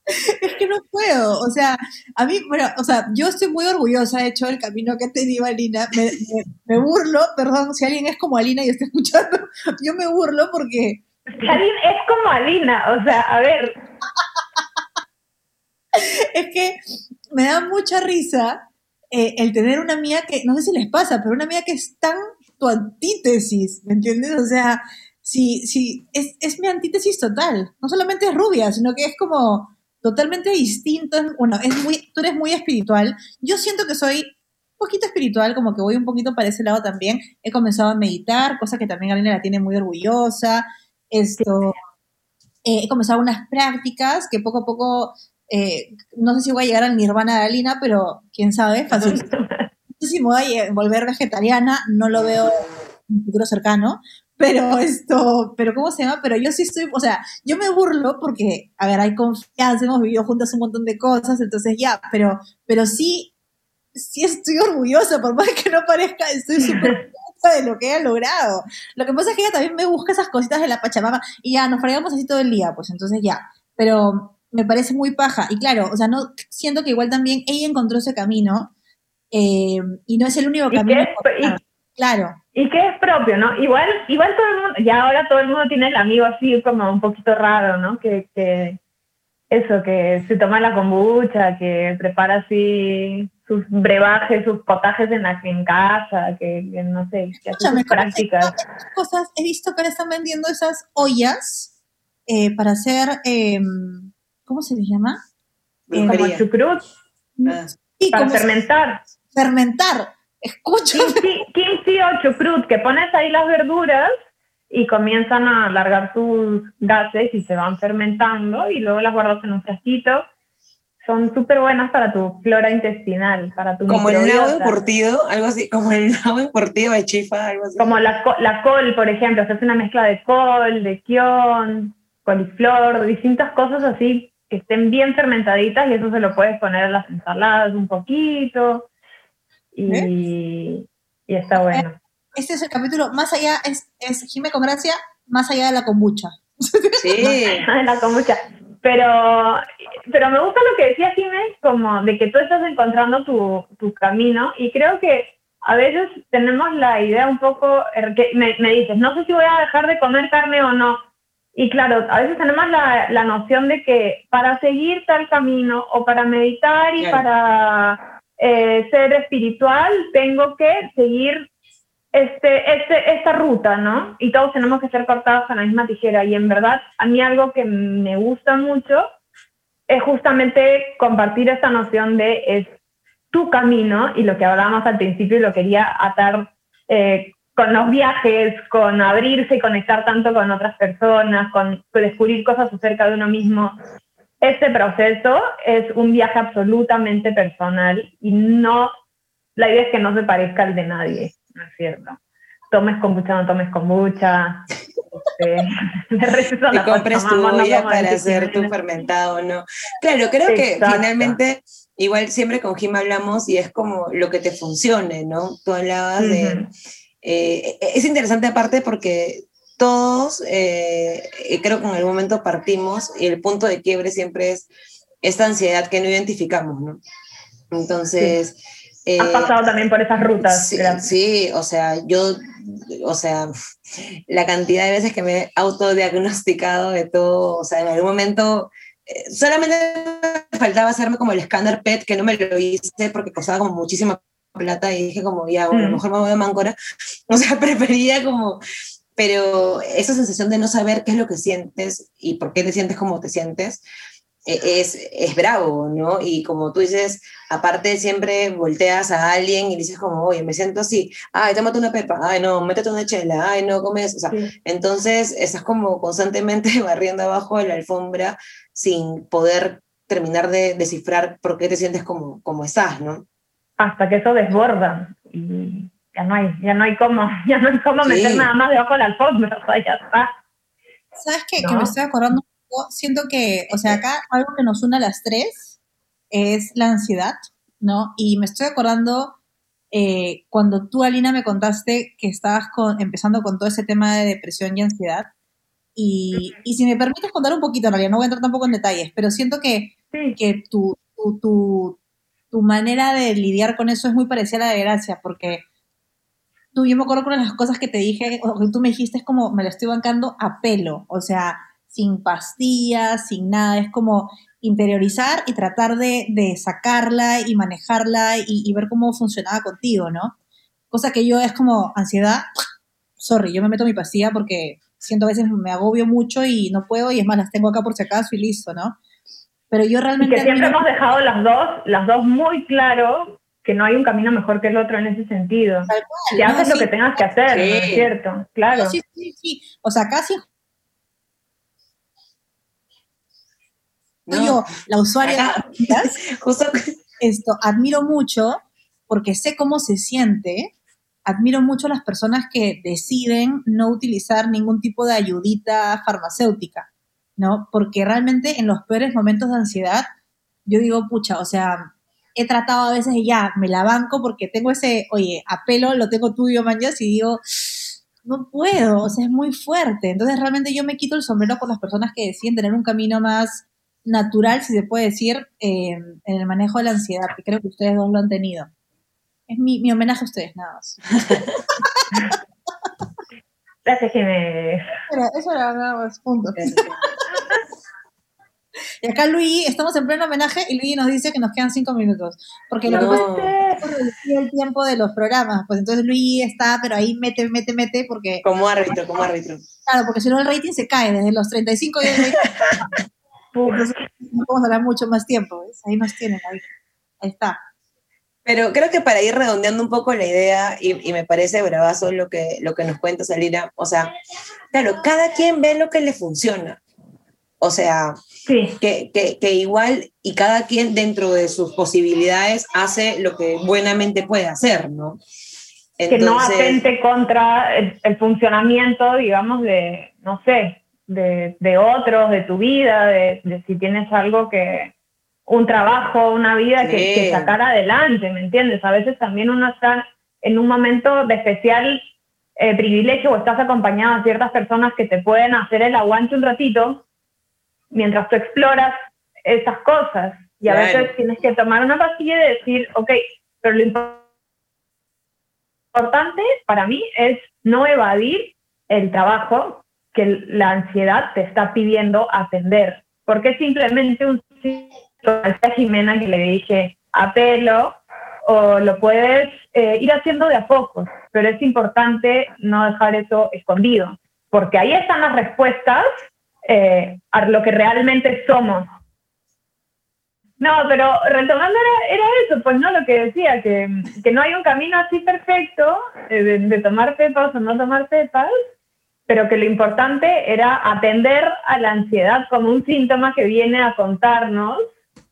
Speaker 4: Es que no puedo, o sea, a mí, bueno, o sea, yo estoy muy orgullosa, de hecho, del camino que ha tenido Alina. Me, me- me burlo, perdón, si alguien es como Alina y está escuchando, [LAUGHS] yo me burlo porque
Speaker 3: alguien es como Alina, o sea, a ver, [LAUGHS]
Speaker 4: es que me da mucha risa eh, el tener una amiga que, no sé si les pasa, pero una amiga que es tan tu antítesis, ¿me entiendes? O sea, si, si es, es mi antítesis total. No solamente es rubia, sino que es como totalmente distinto. Bueno, es muy, tú eres muy espiritual. Yo siento que soy un poquito espiritual, como que voy un poquito para ese lado también. He comenzado a meditar, cosa que también Alina la tiene muy orgullosa. Esto, eh, he comenzado unas prácticas que poco a poco, eh, no sé si voy a llegar al nirvana de Alina, pero quién sabe, fácil. [LAUGHS] No sé si me voy a volver vegetariana, no lo veo en un futuro cercano, pero esto, pero ¿cómo se llama? Pero yo sí estoy, o sea, yo me burlo porque, a ver, hay confianza, hemos vivido juntas un montón de cosas, entonces ya, pero, pero sí, sí estoy orgullosa, por más que no parezca, estoy súper [LAUGHS] orgullosa de lo que ella logrado. Lo que pasa es que ella también me busca esas cositas de la Pachamama y ya, nos fregamos así todo el día, pues entonces ya, pero me parece muy paja. Y claro, o sea, no siento que igual también ella encontró ese camino eh, y no es el único
Speaker 3: Y
Speaker 4: camino.
Speaker 3: es-
Speaker 4: encontrar. claro,
Speaker 3: y que es propio, ¿no? Igual, igual todo el mundo, ya ahora todo el mundo tiene el amigo así como un poquito raro, ¿no? Que, que eso, que se toma la kombucha, que prepara así sus brebajes, sus potajes en, la, en casa, que, que no sé, que hace sus prácticas.
Speaker 4: cosas, he visto que ahora están vendiendo esas ollas eh, para hacer, eh, ¿cómo se les llama?
Speaker 3: Como chucrut,
Speaker 2: Ah.
Speaker 4: Sí,
Speaker 3: para
Speaker 4: como
Speaker 3: fermentar.
Speaker 4: fermentar. Escúchame.
Speaker 3: Kimchi, o chucrut, que pones ahí las verduras y comienzan a alargar sus gases y se van fermentando y luego las guardas en un frasquito. Son súper buenas para tu flora intestinal, para tu
Speaker 2: Como el nabo encurtido, algo así, como el nabo encurtido de chifa, algo así.
Speaker 3: Como la, la col, por ejemplo, se hace una mezcla de col, de kion, coliflor, distintas cosas así que estén bien fermentaditas y eso se lo puedes poner a las ensaladas un poquito y, y está bueno.
Speaker 4: Este es el capítulo, más allá, es, es Jime con Gracia, más allá de la kombucha. [LAUGHS]
Speaker 2: Sí.
Speaker 3: de la kombucha. Pero, pero me gusta lo que decía Jiménez, como de que tú estás encontrando tu, tu camino y creo que a veces tenemos la idea un poco, er, que me, me dices, no sé si voy a dejar de comer carne o no. Y claro, a veces tenemos la, la noción de que para seguir tal camino o para meditar y
Speaker 2: Claro.
Speaker 3: para eh, ser espiritual, tengo que seguir este, este, esta ruta, ¿no? Y todos tenemos que ser cortados con la misma tijera. Y en verdad, a mí algo que me gusta mucho es justamente compartir esta noción de es tu camino y lo que hablábamos al principio y lo quería atar eh, con los viajes, con abrirse y conectar tanto con otras personas, con, descubrir cosas acerca de uno mismo. Este proceso es un viaje absolutamente personal y no, la idea es que no se parezca al de nadie, ¿no es cierto? tomes kombucha, no tomes kombucha. Este, [LAUGHS] las
Speaker 2: compres tu
Speaker 3: no
Speaker 2: olla para hacer tu fermentado, ¿no? Claro, creo que finalmente, igual siempre con Jim hablamos y es como lo que te funcione, ¿no? Tú hablabas de... Eh, es interesante aparte porque todos, eh, creo que en algún momento partimos y el punto de quiebre siempre es esta ansiedad que no identificamos, ¿no? Entonces... eh,
Speaker 3: Has pasado también por esas rutas.
Speaker 2: Sí, sí, o sea, yo, o sea, la cantidad de veces que me he autodiagnosticado de todo, o sea, en algún momento eh, solamente me faltaba hacerme como el escáner PET, que no me lo hice porque costaba como muchísima plata y dije como, ya, bueno, a lo
Speaker 3: Mm.
Speaker 2: mejor me voy a Máncora, [LAUGHS] o sea, [LAUGHS] prefería como, pero esa sensación de no saber qué es lo que sientes y por qué te sientes como te sientes, eh, es, es bravo, ¿no? Y como tú dices, aparte siempre volteas a alguien y dices como, oye, me siento así, ay, tómate una pepa, ay, no, métete una chela, ay, no, comes, o sea,
Speaker 3: Sí.
Speaker 2: entonces estás como constantemente [LAUGHS] barriendo abajo de la alfombra sin poder terminar de descifrar por qué te sientes como, como estás, ¿no?
Speaker 3: Hasta que eso desborda y ya no hay, ya no hay cómo, [LAUGHS] ya no hay cómo
Speaker 2: Sí.
Speaker 3: meter nada más debajo de la alfombra, o sea, ya está.
Speaker 4: ¿Sabes qué? Que me estoy acordando un poco, siento que, o sea, acá algo que nos une a las tres es la ansiedad, ¿no? Y me estoy acordando eh, cuando tú, Alina, me contaste que estabas con, empezando con todo ese tema de depresión y ansiedad. Y, y si me permites contar un poquito, en realidad, no voy a entrar tampoco en detalles, pero siento que,
Speaker 3: Sí,
Speaker 4: que tu, tu, tu, tu manera de lidiar con eso es muy parecida a la de Gracia, porque tú, yo me acuerdo que una de las cosas que te dije, o que tú me dijiste, es como, me lo estoy bancando a pelo, o sea, sin pastillas, sin nada, es como interiorizar y tratar de, sacarla y manejarla y, y ver cómo funcionaba contigo, ¿no? Cosa que yo es como ansiedad, sorry, yo me meto mi pastilla porque siento a veces me agobio mucho y no puedo y es más, las tengo acá por si acaso y listo, ¿no? Pero yo
Speaker 3: y
Speaker 4: realmente...
Speaker 3: que siempre
Speaker 4: admiro-
Speaker 3: hemos dejado las dos, las dos muy claro que no hay un camino mejor que el otro en ese sentido.
Speaker 4: Tal cual,
Speaker 3: Que
Speaker 4: no,
Speaker 3: haces lo que tengas que hacer, ¿no es cierto? Claro.
Speaker 4: no, sí, sí, sí. O sea, casi
Speaker 2: No,
Speaker 4: yo, la usuaria [LAUGHS]
Speaker 2: Justo,
Speaker 4: esto, admiro mucho porque sé cómo se siente. Admiro mucho a las personas que deciden no utilizar ningún tipo de ayudita farmacéutica, ¿no? Porque realmente en los peores momentos de ansiedad, yo digo, pucha, o sea, he tratado a veces de ya, me la banco porque tengo ese, oye, apelo, lo tengo tuyo, manjas, y digo, no puedo, o sea, es muy fuerte. Entonces, realmente yo me quito el sombrero con las personas que deciden tener un camino más natural, si se puede decir, eh, en el manejo de la ansiedad, que creo que ustedes dos lo han tenido. Es mi, mi homenaje a ustedes, nada más. [LAUGHS]
Speaker 3: Gracias, Jiménez.
Speaker 4: Pero eso era nada más, punto. Y acá Luigi, estamos en pleno homenaje y Luigi nos dice que nos quedan cinco minutos. Porque lo que pasa es que el tiempo de los programas. Pues entonces Luigi está, pero ahí mete, mete, mete, porque,
Speaker 2: como árbitro, como árbitro.
Speaker 4: claro, porque si no el rating se cae desde los 35 y el rating Entonces, [LAUGHS] no podemos hablar mucho más tiempo. ¿ves? Ahí nos tienen, ahí. Ahí está.
Speaker 2: Pero creo que para ir redondeando un poco la idea, y, y me parece bravazo lo que, lo que nos cuenta Salina, o sea, claro, cada quien ve lo que le funciona. O sea,
Speaker 3: Sí,
Speaker 2: que, que, que igual y cada quien dentro de sus posibilidades hace lo que buenamente puede hacer, ¿no?
Speaker 3: que no atente contra el, el funcionamiento, digamos, de, no sé, de, de otros, de tu vida, de, de si tienes algo que, un trabajo, una vida que,
Speaker 2: Sí.
Speaker 3: que sacar adelante, ¿me entiendes? A veces también uno está en un momento de especial eh, privilegio o estás acompañado de ciertas personas que te pueden hacer el aguante un ratito mientras tú exploras esas cosas. Y a
Speaker 2: Claro.
Speaker 3: veces tienes que tomar una pastilla y decir, ok, pero lo importante para mí es no evadir el trabajo que la ansiedad te está pidiendo atender, porque es simplemente un a Jimena que le dije apelo o lo puedes eh, ir haciendo de a pocos, pero es importante no dejar eso escondido, porque ahí están las respuestas eh, a lo que realmente somos. No, pero retomando era, era eso, pues no lo que decía, que, que no hay un camino así perfecto eh, de, de tomar pepas o no tomar pepas, pero que lo importante era atender a la ansiedad como un síntoma que viene a contarnos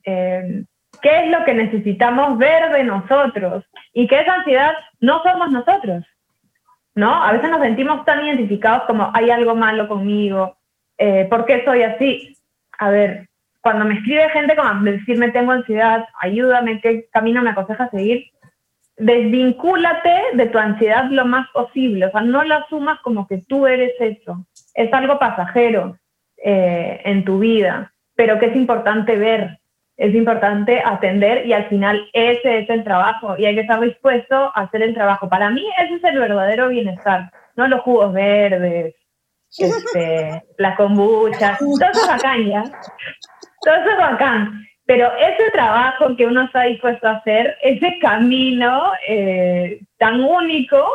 Speaker 3: eh, qué es lo que necesitamos ver de nosotros y que esa ansiedad no somos nosotros. ¿no? A veces nos sentimos tan identificados como hay algo malo conmigo, eh, ¿por qué soy así? A ver, cuando me escribe gente como decirme tengo ansiedad, ayúdame, ¿qué camino me aconseja seguir? Desvincúlate de tu ansiedad lo más posible, o sea, no la asumas como que tú eres eso, es algo pasajero eh, en tu vida, pero que es importante ver, es importante atender y al final ese es el trabajo y hay que estar dispuesto a hacer el trabajo. Para mí ese es el verdadero bienestar, no los jugos verdes, este, la kombucha, todo eso es bacán ya, todo eso es bacán. Pero ese trabajo que uno está dispuesto a hacer, ese camino eh, tan único,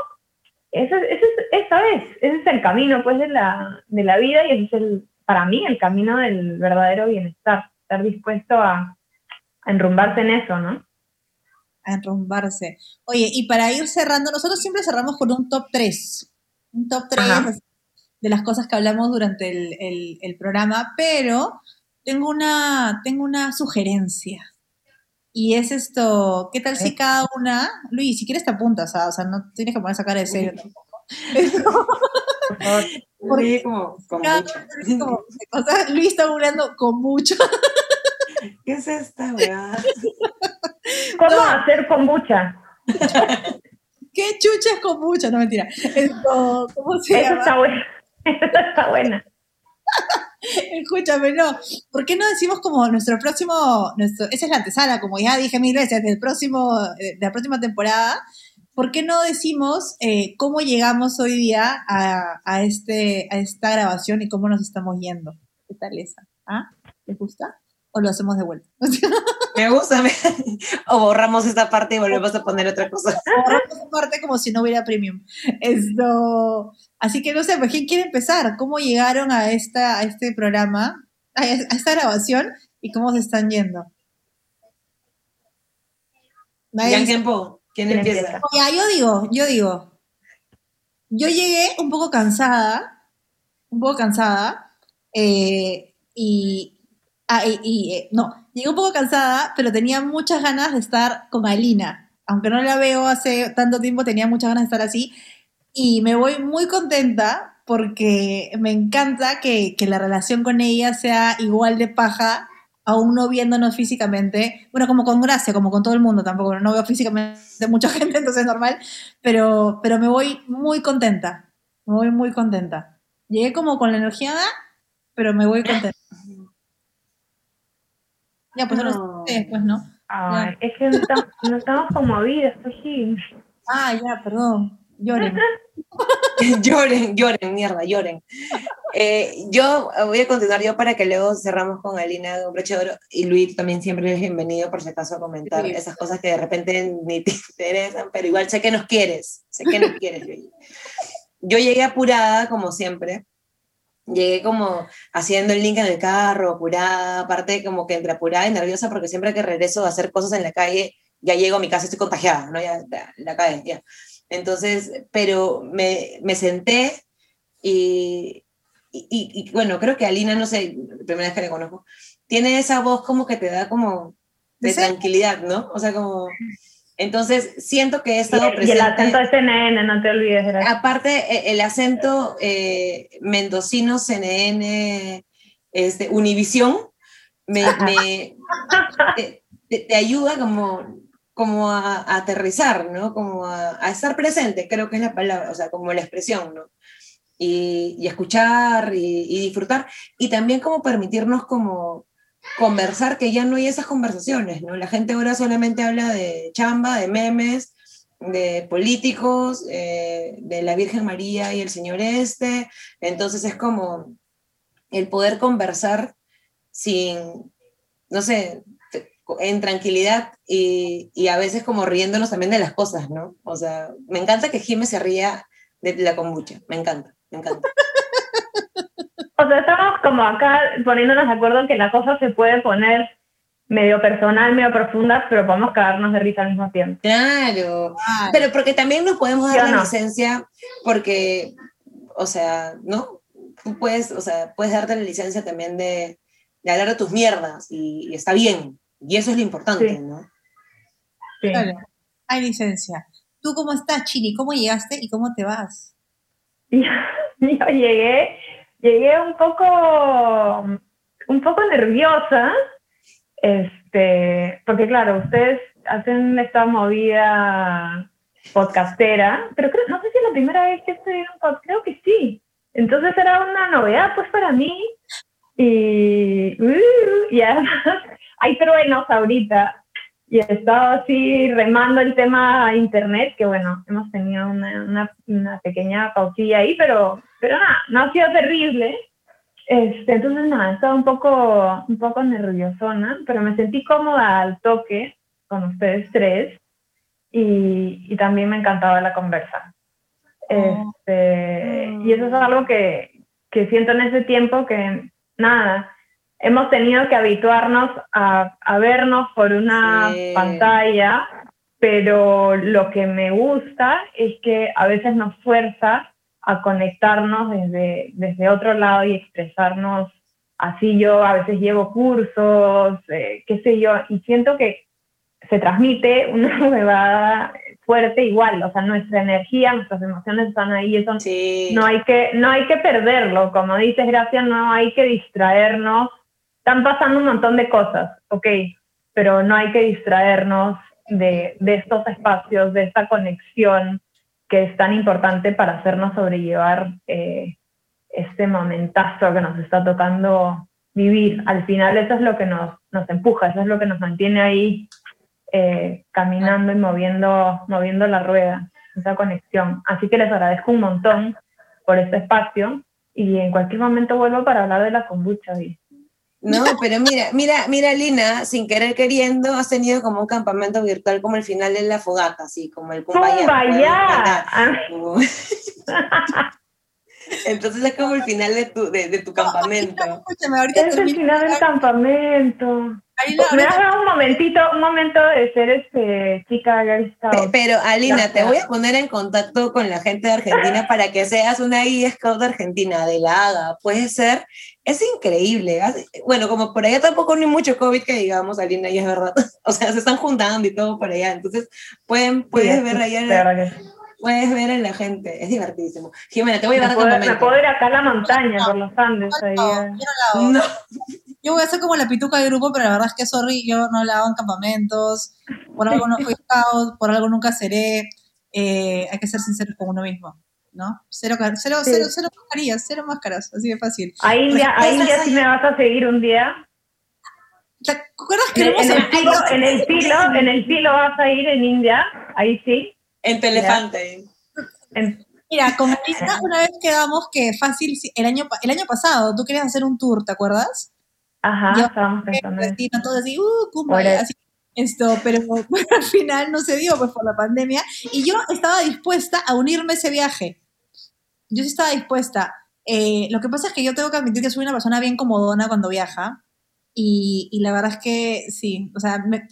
Speaker 3: ese, ese, esa es, ese es el camino pues de la, de la vida y ese es el, para mí el camino del verdadero bienestar estar dispuesto a, enrumbarse en eso, ¿no?
Speaker 4: A enrumbarse. Oye, y para ir cerrando, nosotros siempre cerramos con un top 3. Un top 3 de las cosas que hablamos durante el, programa, pero tengo una, tengo una sugerencia. Y es esto, ¿qué tal si cada una, Luis, si quieres te apuntas, ¿ah? o sea, no tienes que poner esa cara de serio tampoco. [LAUGHS]
Speaker 2: Porque como, con
Speaker 4: mucho. Luis está burlando con mucho. [LAUGHS]
Speaker 2: ¿Qué es esta weá?
Speaker 3: ¿Cómo hacer kombucha? [LAUGHS]
Speaker 4: ¿Qué chucha es kombucha? No, mentira. Esto, ¿Cómo se
Speaker 3: Eso está buena. Eso [LAUGHS] está buena.
Speaker 4: Escúchame, no. ¿Por qué no decimos como nuestro próximo, nuestro, esa es la antesala, como ya dije mil veces, del próximo, de la próxima temporada? ¿Por qué no decimos eh, cómo llegamos hoy día a, a, este, a esta grabación y cómo nos estamos yendo? ¿Qué tal esa? ¿Ah? ¿Les gusta? O lo hacemos de vuelta. [LAUGHS]
Speaker 2: Me gusta, [LAUGHS] o borramos esta parte y volvemos a poner otra cosa. [LAUGHS]
Speaker 4: Borramos esta parte como si no hubiera premium. Esto, así que no sé, pues, ¿quién quiere empezar? ¿Cómo llegaron a, esta, a este programa, a esta grabación y cómo se están yendo?
Speaker 2: ¿Ya tiempo? ¿Quién empieza?
Speaker 4: Ya, yo digo, yo digo. Yo llegué un poco cansada, un poco cansada, eh, y, Ah, y, eh, no, llegué un poco cansada, pero tenía muchas ganas de estar con Alina. Aunque no la veo hace tanto tiempo, tenía muchas ganas de estar así. Y me voy muy contenta porque me encanta que, que la relación con ella sea igual de paja, aún no viéndonos físicamente. Bueno, como con gracia, como con todo el mundo tampoco. No veo físicamente [LAUGHS] mucha gente, entonces es normal. Pero, pero me voy muy contenta. Me voy muy contenta. Llegué como con la energía, pero me voy contenta. Ya, pues no. después, ¿no?
Speaker 3: Ay, es que no estamos, no estamos conmovidas, sí.
Speaker 4: Ah, ya, perdón. Lloren. [LAUGHS]
Speaker 2: lloren, lloren, mierda, lloren. Eh, yo voy a continuar yo para que luego cerramos con Alina de Broche Oro y Luis también siempre es bienvenido por si acaso a comentar esas cosas que de repente ni te interesan, pero igual sé que nos quieres, sé que nos quieres. Yo llegué apurada, como siempre, llegué como haciendo el link en el carro, apurada, aparte como que entre apurada y nerviosa porque siempre que regreso a hacer cosas en la calle, ya llego a mi casa, estoy contagiada, ¿no? Ya, la calle, ya. Entonces, pero me, me senté y, y, y, bueno, creo que Alina, no sé, primera vez que le conozco, tiene esa voz como que te da como de tranquilidad, ¿no? O sea, como entonces, siento que he estado presente.
Speaker 3: Y el acento de CNN, no te olvides.
Speaker 2: Aparte, e, el acento eh, mendocino, CNN, este, Univisión, me, [LAUGHS] te, ayuda como, como a, aterrizar, ¿no? Como a, estar presente, creo que es la palabra, o sea, como la expresión, ¿no? Y, escuchar y, y disfrutar. Y también como permitirnos como conversar, que ya no hay esas conversaciones, ¿no? La gente ahora solamente habla de chamba, de memes, de políticos, eh, de la Virgen María y el Señor Este, entonces es como el poder conversar sin, no sé, en tranquilidad y, y, a veces como riéndonos también de las cosas, ¿no? O sea, me encanta que Jiménez se ría de la kombucha, me encanta, me encanta.
Speaker 3: O sea, estamos como acá poniéndonos de acuerdo en que la cosa se puede poner medio personal, medio profunda, pero podemos cagarnos de risa al mismo tiempo.
Speaker 2: Claro, pero porque también nos podemos dar la licencia, porque, o sea, ¿no? Tú puedes, o sea, puedes darte la licencia también de, de hablar de tus mierdas y, está bien, y eso es lo importante, ¿no?
Speaker 4: Sí. Claro, hay licencia. ¿Tú cómo estás, Chini? ¿Cómo llegaste y cómo te vas?
Speaker 3: Yo, [LAUGHS] yo llegué, llegué un poco, un poco nerviosa, este, porque claro, ustedes hacen esta movida podcastera, pero creo, no sé si es la primera vez que estoy en un podcast, creo que sí. Entonces era una novedad pues para mí y, uh, y además [LAUGHS] hay truenos ahorita y he estado así remando el tema a internet, que bueno, hemos tenido una, una, una pequeña pausilla ahí, pero, pero nada, no ha sido terrible. Este, entonces nada, estaba un poco, un poco nerviosona, pero me sentí cómoda al toque con ustedes tres y, y también me encantaba la conversa. Este, y eso es algo que, que siento en ese tiempo que, nada, hemos tenido que habituarnos a, a vernos por una
Speaker 2: Sí.
Speaker 3: pantalla, pero lo que me gusta es que a veces nos fuerza a conectarnos desde, desde otro lado y expresarnos así yo a veces llevo cursos, eh, qué sé yo, y siento que se transmite [LAUGHS] una huevada fuerte igual, o sea, nuestra energía, nuestras emociones están ahí, eso
Speaker 2: Sí.
Speaker 3: no hay que, no hay que perderlo, como dices, Gracias, no hay que distraernos. Están pasando un montón de cosas, ok, pero no hay que distraernos de, de estos espacios, de esta conexión que es tan importante para hacernos sobrellevar eh, este momentazo que nos está tocando vivir. Al final eso es lo que nos, empuja, eso es lo que nos mantiene ahí eh, caminando y moviendo, moviendo la rueda, esa conexión. Así que les agradezco un montón por este espacio y en cualquier momento vuelvo para hablar de la kombucha. hoy.
Speaker 2: No, pero mira, mira, mira, Lina, sin querer queriendo, has tenido como un campamento virtual como el final de la fogata, así como el Kumbaya. [LAUGHS] Entonces es como el final de tu, de, de tu campamento.
Speaker 4: Escúchame, ahorita
Speaker 3: Es el final del campamento. ¿Me has dado un momentito, un momento de ser este chica Girl Scout?
Speaker 2: Pero Alina, te voy a poner en contacto con la gente de Argentina para que seas una guía scout de Argentina, de la Haga. Puede ser, es increíble. Bueno, como por allá tampoco no hay mucho COVID que digamos, Alina, y es verdad. [LAUGHS] O sea, se están juntando y todo por allá. Entonces, pueden, puedes
Speaker 3: Sí,
Speaker 2: ver allá,
Speaker 3: sí.
Speaker 2: puedes ver en la gente. Es divertidísimo. Jimena, te voy a
Speaker 3: Me
Speaker 2: dar
Speaker 3: puedo, me
Speaker 2: campamento.
Speaker 3: puedo ir acá a la montaña, por los Andes. Ahí,
Speaker 4: No,
Speaker 3: eh.
Speaker 4: yo no la.
Speaker 2: No,
Speaker 4: Yo voy a ser como la pituca del grupo, pero la verdad es que, sorry, yo no la hago en campamentos, por algo no fui scout, por algo nunca seré. Eh, hay que ser sinceros con uno mismo, ¿no? Cero, cero,
Speaker 3: Sí.
Speaker 4: cero, cero mascarillas, cero máscaras, así de fácil.
Speaker 3: A India, a
Speaker 2: Respuestas
Speaker 3: India sí me vas a seguir un día.
Speaker 4: ¿Te acuerdas que
Speaker 3: En, el filo, en el filo, en el filo vas a ir en India, ahí sí.
Speaker 2: en Telefante.
Speaker 3: En-
Speaker 4: Mira, con Marina una vez quedamos que fácil, el año, el año pasado, tú querías hacer un tour, ¿te acuerdas?
Speaker 3: ajá,
Speaker 4: Yo-
Speaker 3: estábamos pensando.
Speaker 4: Destino, todo así, uh,
Speaker 3: Ahora-
Speaker 4: así, esto, pero [LAUGHS] al final no se dio pues por la pandemia y yo estaba dispuesta a unirme a ese viaje. Yo sí estaba dispuesta. Eh, lo que pasa es que yo tengo que admitir que soy una persona bien comodona cuando viaja y, y la verdad es que sí, o sea, me,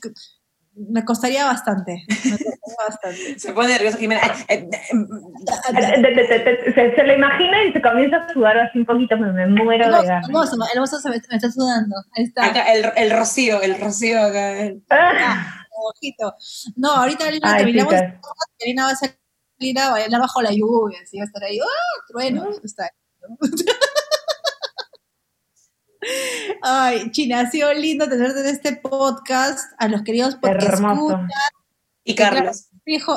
Speaker 4: me costaría bastante. Me costaría bastante. [LAUGHS]
Speaker 2: Se pone nervioso Jimena. Eh, eh,
Speaker 3: Se, se lo imagina y se comienza a sudar así un poquito, me, me muero
Speaker 4: El
Speaker 3: de ganas.
Speaker 4: el oso, el oso se me, me está sudando. Ahí está.
Speaker 2: Acá, el, el rocío, el rocío acá.
Speaker 3: Ah,
Speaker 4: ojito. No, ahorita Lina,
Speaker 3: Ay,
Speaker 4: terminamos va a salir a bailar bajo la lluvia, así va a estar ahí, ¡ah! Trueno, está ahí, ¿no? [LAUGHS] Ay, China, ha sido lindo tenerte en este podcast, a los queridos podcast.
Speaker 2: Y Carlos.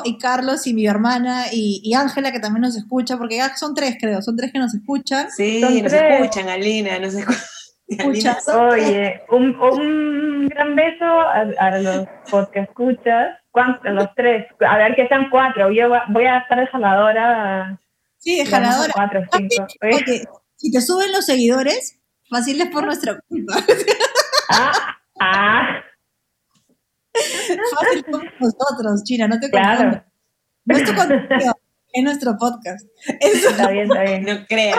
Speaker 4: Y Carlos y mi hermana y Ángela que también nos escucha, porque ya son tres creo, son tres que nos escuchan.
Speaker 2: Sí,
Speaker 3: Son
Speaker 2: nos
Speaker 3: tres.
Speaker 2: escuchan, Alina, nos escuchan.
Speaker 3: Oye, un, un gran beso a, a los podcast escuchas. ¿Cuántos? Los tres. A ver que sean cuatro. Yo voy a estar de jaladora.
Speaker 4: Sí, de jaladora.
Speaker 3: Cuatro, cinco. Oye,
Speaker 4: si te suben los seguidores, fácil es por nuestra culpa.
Speaker 3: Ah, ah,
Speaker 4: Fácil por nosotros, China, no te
Speaker 3: claro.
Speaker 4: No es tu contenido, es nuestro podcast. Eso.
Speaker 3: Está bien, está bien.
Speaker 2: No creas.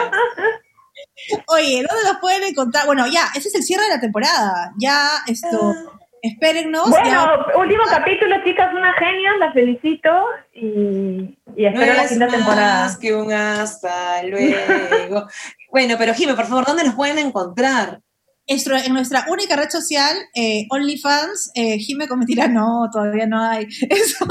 Speaker 4: Oye, ¿dónde nos pueden encontrar? Bueno, ya, ese es el cierre de la temporada. Ya, esto, espérennos.
Speaker 3: Bueno,
Speaker 4: ya,
Speaker 3: último capítulo, chicas, una genia, las felicito y, y
Speaker 2: No
Speaker 3: espero la quinta
Speaker 2: más
Speaker 3: temporada.
Speaker 2: que un hasta luego. [LAUGHS] bueno, pero Jime, por favor, ¿dónde nos pueden encontrar?
Speaker 4: En nuestra única red social, eh, OnlyFans, eh, Jime con [LAUGHS] mentira, no, todavía no hay. [LAUGHS] Eso,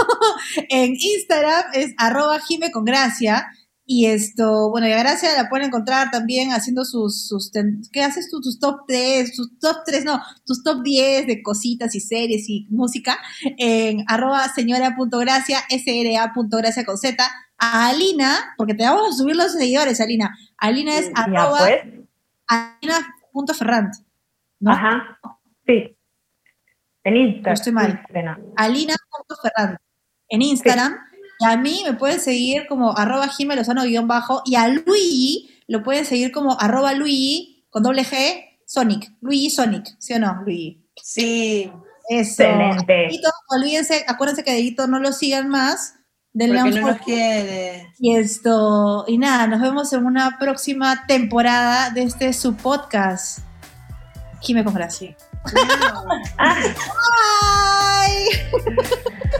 Speaker 4: en Instagram es arroba Jime con gracia. Y esto, bueno, y a Gracia la pueden encontrar también haciendo sus, sus ¿qué haces tú? Tus top 3, tus top 3, no, tus top 10 de cositas y series y música en arroba señora.gracia, sra.gracia con Z. A Alina, porque te vamos a subir los seguidores, Alina. Alina es arroba
Speaker 3: pues.
Speaker 4: alina.ferrant. ¿no?
Speaker 3: Ajá. Sí. En Instagram.
Speaker 4: estoy mal. alina.ferrant en Instagram. Y a mí me pueden seguir como arroba bajo y a Luigi lo pueden seguir como arroba Luigi con doble G Sonic. Luigi Sonic, ¿sí o no, Luigi?
Speaker 2: Sí,
Speaker 4: Eso.
Speaker 3: Excelente.
Speaker 4: Olvídense, acuérdense que a Dieguito no lo sigan más. Denle
Speaker 2: porque
Speaker 4: un
Speaker 2: no nos quiere.
Speaker 4: Y esto, y nada, nos vemos en una próxima temporada de este su podcast. Jime con gracia. [LAUGHS] Bye. [LAUGHS]